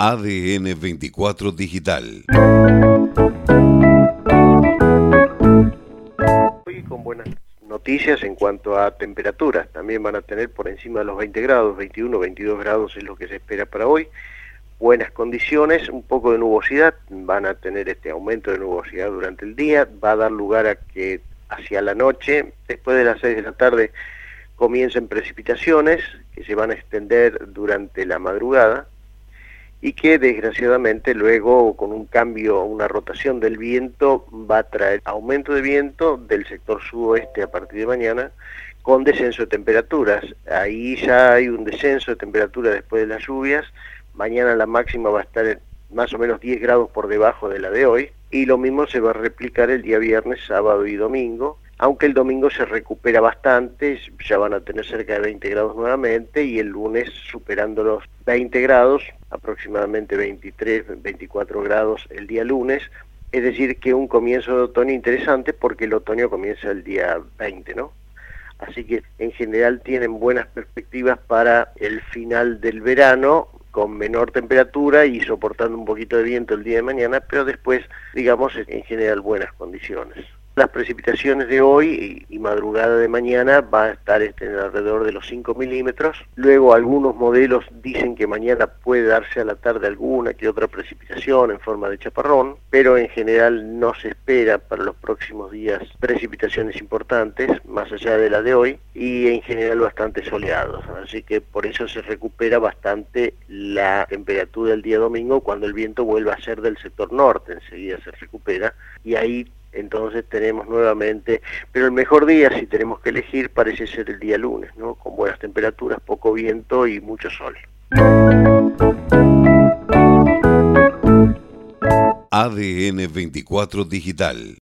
ADN 24 Digital. Hoy con buenas noticias en cuanto a temperaturas. También van a tener por encima de los 20 grados, 21, 22 grados es lo que se espera para hoy. Buenas condiciones, un poco de nubosidad, van a tener este aumento de nubosidad durante el día, va a dar lugar a que hacia la noche, después de las 6 de la tarde, comiencen precipitaciones que se van a extender durante la madrugada y que desgraciadamente luego con un cambio, una rotación del viento va a traer aumento de viento del sector sudoeste a partir de mañana con descenso de temperaturas. Ahí ya hay un descenso de temperatura después de las lluvias. Mañana la máxima va a estar más o menos 10 grados por debajo de la de hoy y lo mismo se va a replicar el día viernes, sábado y domingo aunque el domingo se recupera bastante, ya van a tener cerca de 20 grados nuevamente y el lunes superando los 20 grados, aproximadamente 23, 24 grados el día lunes, es decir que un comienzo de otoño interesante porque el otoño comienza el día 20, ¿no? Así que en general tienen buenas perspectivas para el final del verano, con menor temperatura y soportando un poquito de viento el día de mañana, pero después, digamos, en general buenas condiciones. Las precipitaciones de hoy y, madrugada de mañana va a estar este, alrededor de los 5 milímetros. Luego algunos modelos dicen que mañana puede darse a la tarde alguna que otra precipitación en forma de chaparrón, pero en general no se espera para los próximos días precipitaciones importantes, más allá de la de hoy, y en general bastante soleados. Así que por eso se recupera bastante la temperatura del día domingo cuando el viento vuelva a ser del sector norte, enseguida se recupera, y ahí entonces tenemos nuevamente, pero el mejor día si tenemos que elegir parece ser el día lunes, ¿no? Con buenas temperaturas, poco viento y mucho sol. ADN 24 Digital